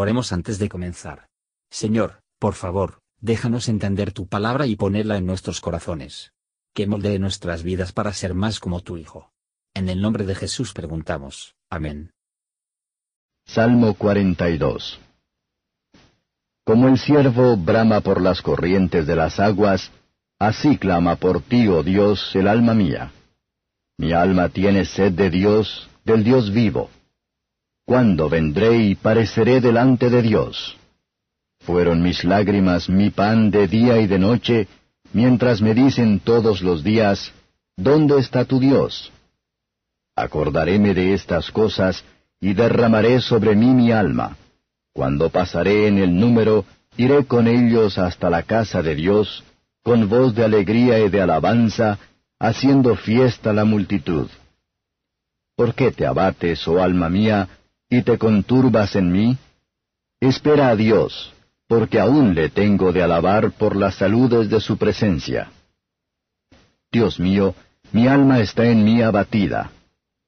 Oremos antes de comenzar. Señor, por favor, déjanos entender tu palabra y ponerla en nuestros corazones. Que moldee nuestras vidas para ser más como tu Hijo. En el nombre de Jesús preguntamos. Amén. Salmo 42 Como el siervo brama por las corrientes de las aguas, así clama por ti, oh Dios, el alma mía. Mi alma tiene sed de Dios, del Dios vivo. ¿Cuándo vendré y pareceré delante de Dios? Fueron mis lágrimas mi pan de día y de noche, mientras me dicen todos los días, ¿Dónde está tu Dios? Acordaréme de estas cosas, y derramaré sobre mí mi alma. Cuando pasaré en el número, iré con ellos hasta la casa de Dios, con voz de alegría y de alabanza, haciendo fiesta la multitud. ¿Por qué te abates, oh alma mía, y te conturbas en mí? Espera a Dios, porque aún le tengo de alabar por las saludes de su presencia. Dios mío, mi alma está en mí abatida.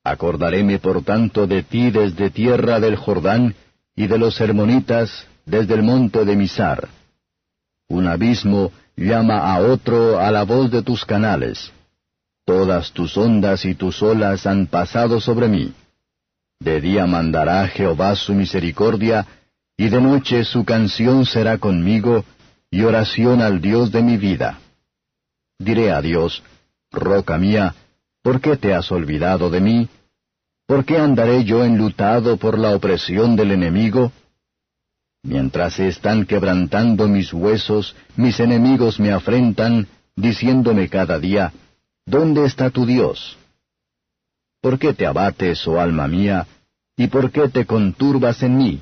Acordaréme por tanto de ti desde tierra del Jordán, y de los hermonitas desde el monte de Misar. Un abismo llama a otro a la voz de tus canales. Todas tus ondas y tus olas han pasado sobre mí. De día mandará Jehová su misericordia, y de noche su canción será conmigo, y oración al Dios de mi vida. Diré a Dios, Roca mía, ¿por qué te has olvidado de mí? ¿Por qué andaré yo enlutado por la opresión del enemigo? Mientras se están quebrantando mis huesos, mis enemigos me afrentan, diciéndome cada día, ¿Dónde está tu Dios? ¿Por qué te abates, oh alma mía, y por qué te conturbas en mí?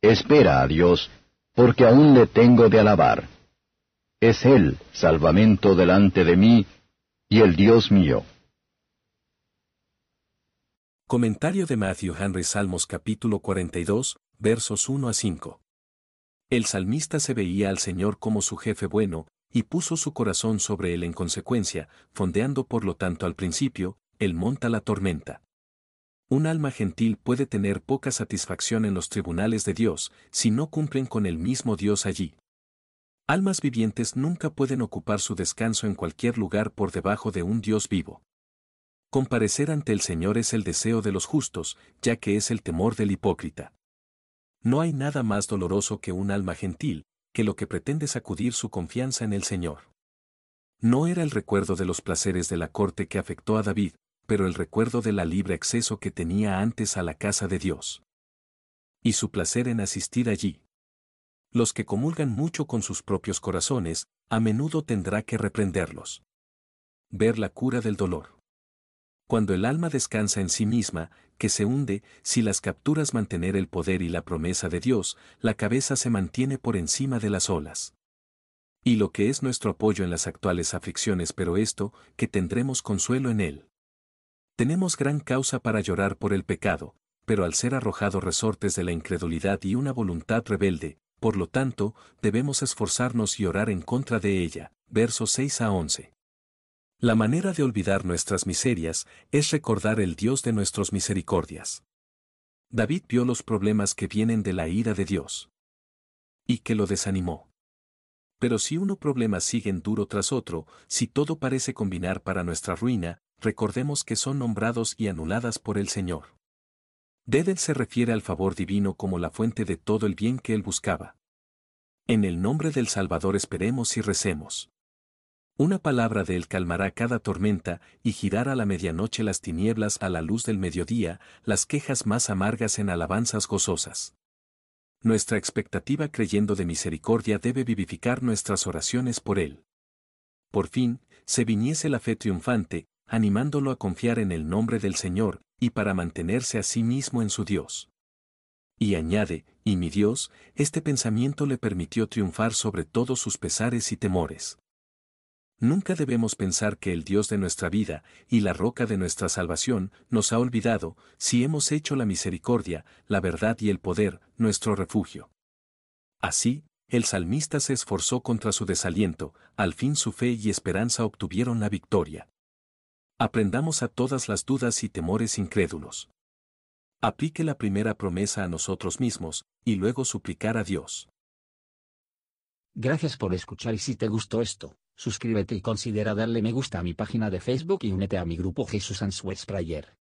Espera a Dios, porque aún le tengo de alabar. Es Él salvamento delante de mí, y el Dios mío. Comentario de Matthew Henry Salmos capítulo 42, versos 1 a 5. El salmista se veía al Señor como su jefe bueno, y puso su corazón sobre él en consecuencia, fondeando por lo tanto al principio, él monta la tormenta. Un alma gentil puede tener poca satisfacción en los tribunales de Dios si no cumplen con el mismo Dios allí. Almas vivientes nunca pueden ocupar su descanso en cualquier lugar por debajo de un Dios vivo. Comparecer ante el Señor es el deseo de los justos, ya que es el temor del hipócrita. No hay nada más doloroso que un alma gentil, que lo que pretende sacudir su confianza en el Señor. No era el recuerdo de los placeres de la corte que afectó a David, pero el recuerdo de la libre acceso que tenía antes a la casa de Dios. Y su placer en asistir allí. Los que comulgan mucho con sus propios corazones, a menudo tendrá que reprenderlos. Ver la cura del dolor. Cuando el alma descansa en sí misma, que se hunde, si las capturas mantener el poder y la promesa de Dios, la cabeza se mantiene por encima de las olas. Y lo que es nuestro apoyo en las actuales aflicciones, pero esto, que tendremos consuelo en él. Tenemos gran causa para llorar por el pecado, pero al ser arrojado resortes de la incredulidad y una voluntad rebelde, por lo tanto, debemos esforzarnos y orar en contra de ella. Versos 6 a 11. La manera de olvidar nuestras miserias es recordar el Dios de nuestras misericordias. David vio los problemas que vienen de la ira de Dios. Y que lo desanimó. Pero si uno problema siguen duro tras otro, si todo parece combinar para nuestra ruina, recordemos que son nombrados y anuladas por el Señor. Dedel se refiere al favor divino como la fuente de todo el bien que él buscaba. En el nombre del Salvador esperemos y recemos. Una palabra de él calmará cada tormenta y girará a la medianoche las tinieblas a la luz del mediodía, las quejas más amargas en alabanzas gozosas. Nuestra expectativa creyendo de misericordia debe vivificar nuestras oraciones por él. Por fin, se viniese la fe triunfante, animándolo a confiar en el nombre del Señor, y para mantenerse a sí mismo en su Dios. Y añade, y mi Dios, este pensamiento le permitió triunfar sobre todos sus pesares y temores. Nunca debemos pensar que el Dios de nuestra vida y la roca de nuestra salvación nos ha olvidado si hemos hecho la misericordia, la verdad y el poder, nuestro refugio. Así, el salmista se esforzó contra su desaliento, al fin su fe y esperanza obtuvieron la victoria. Aprendamos a todas las dudas y temores incrédulos. Aplique la primera promesa a nosotros mismos, y luego suplicar a Dios. Gracias por escuchar y si te gustó esto, suscríbete y considera darle me gusta a mi página de Facebook y únete a mi grupo Jesús Answers Prayer.